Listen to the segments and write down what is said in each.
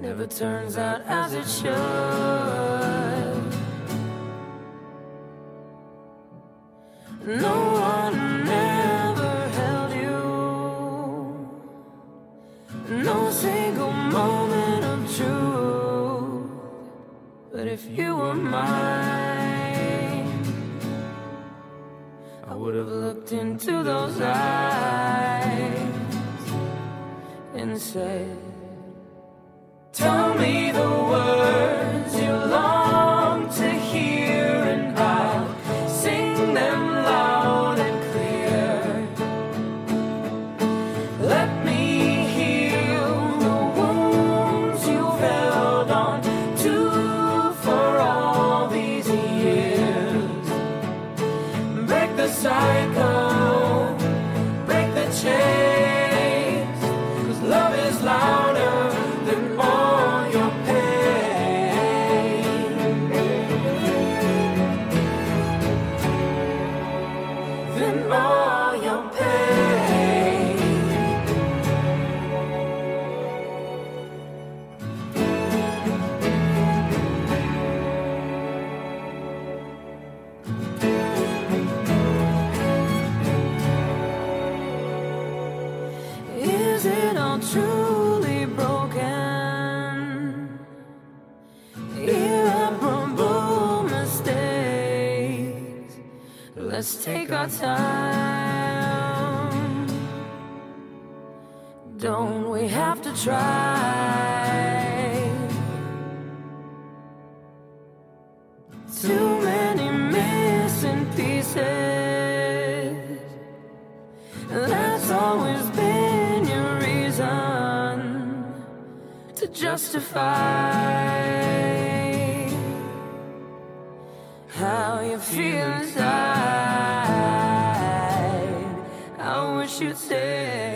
never turns out as it should. No. our time. Don't we have to try? Too many missing pieces. That's always been your reason to justify how you feel inside. should stay.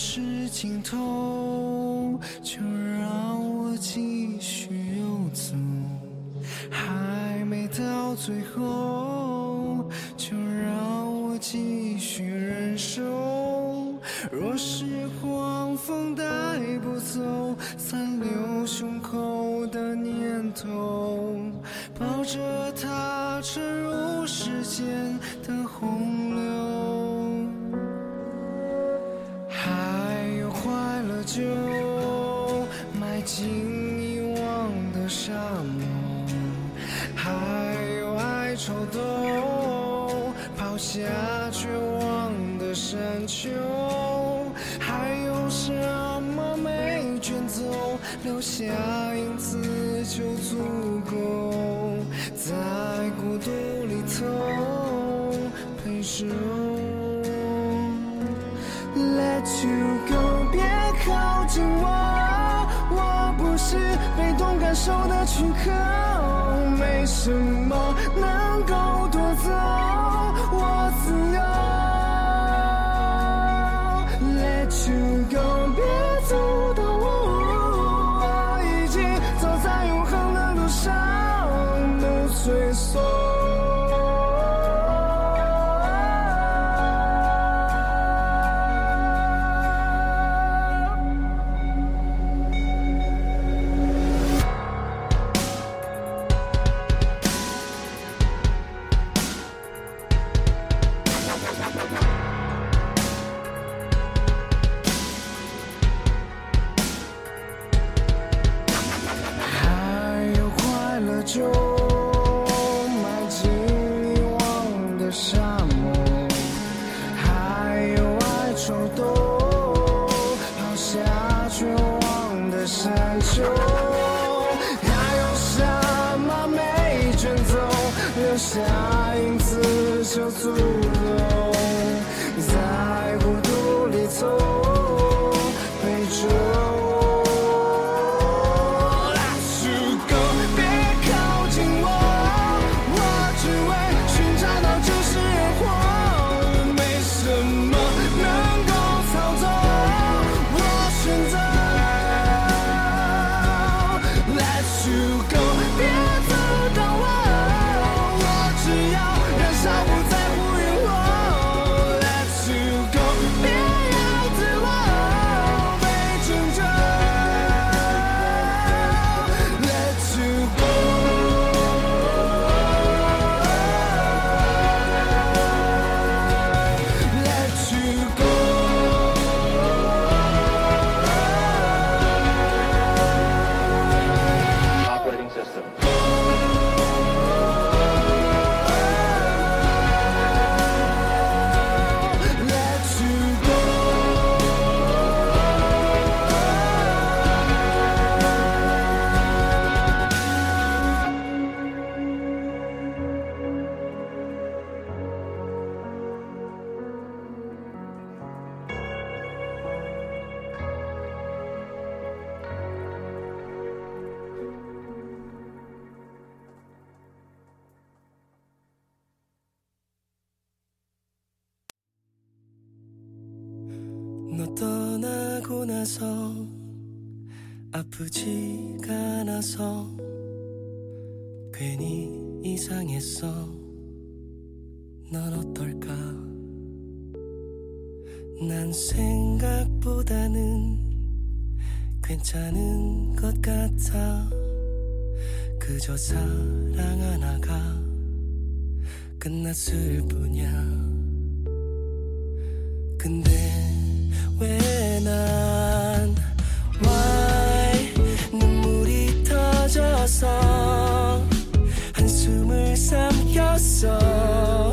是尽头就留下影子就足够，在孤独里头陪我。Let you go，别靠近我，我不是被动感受的躯壳，没什么能。chanson. 않아서 아프지가 않아서 괜히 이상했어. 넌 어떨까? 난 생각보다는 괜찮은 것 같아. 그저 사랑 하나가 끝났을 뿐이야. 근데 왜나 soul.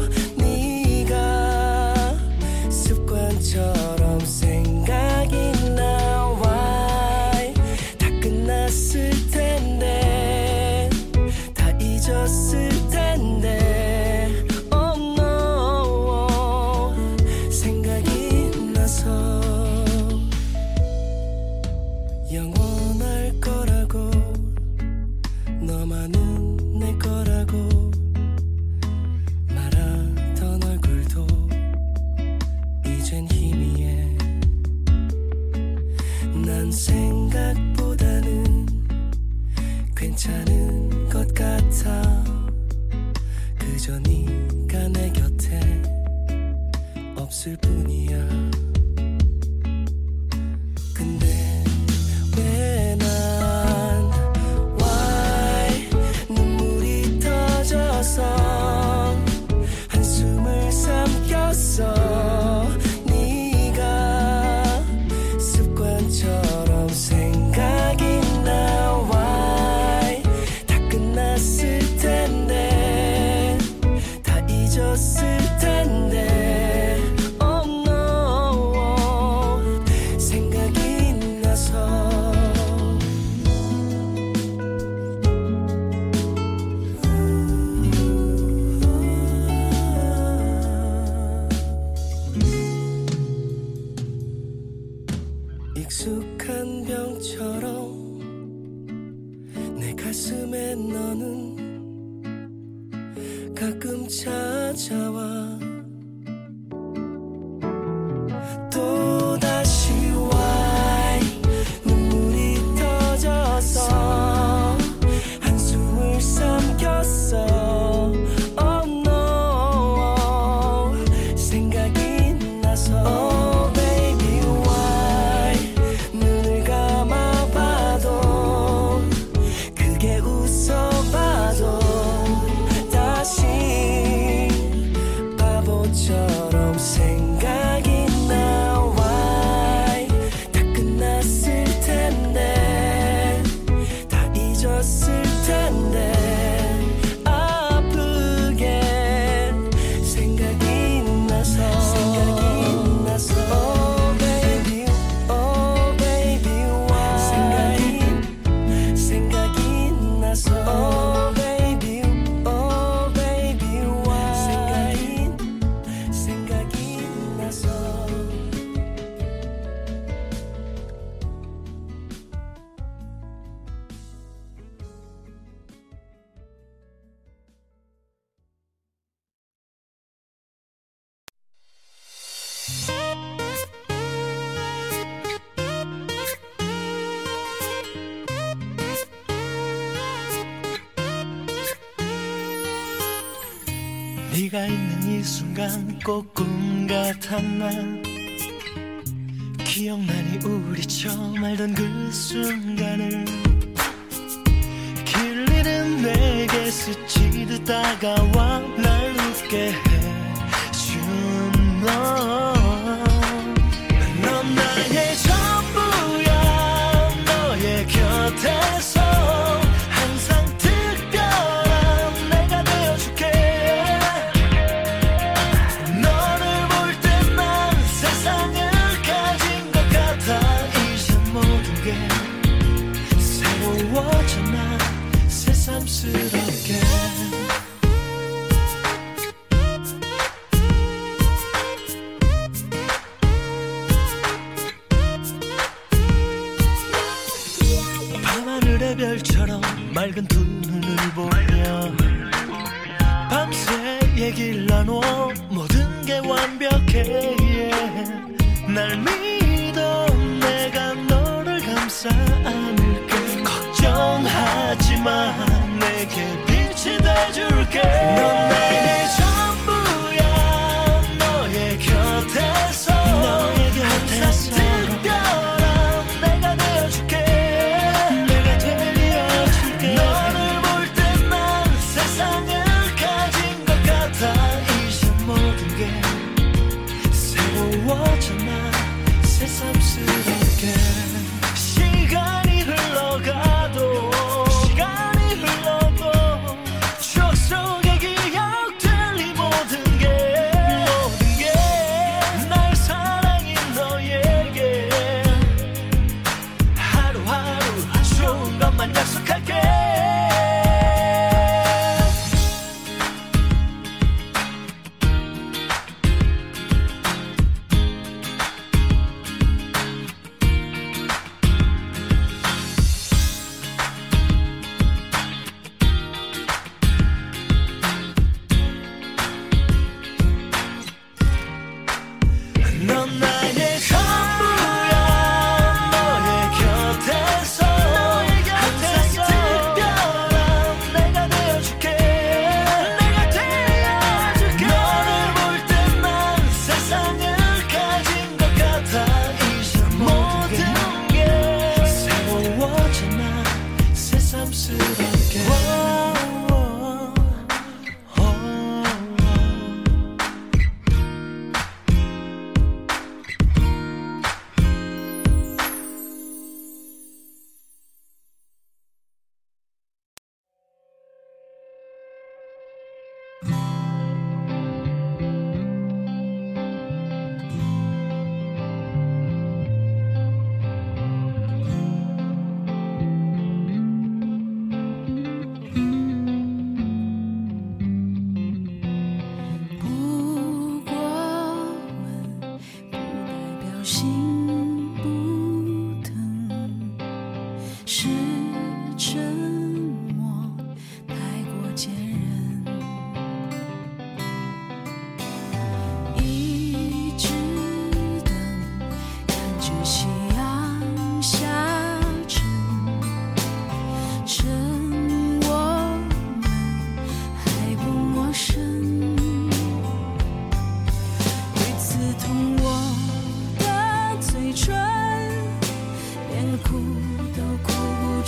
순간 꼭 꿈 같았나? 기억나니 우리 처음 알던 그 순간을. 길 잃은 내게 스치듯 다가와 날 웃게 해준 너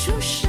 出世。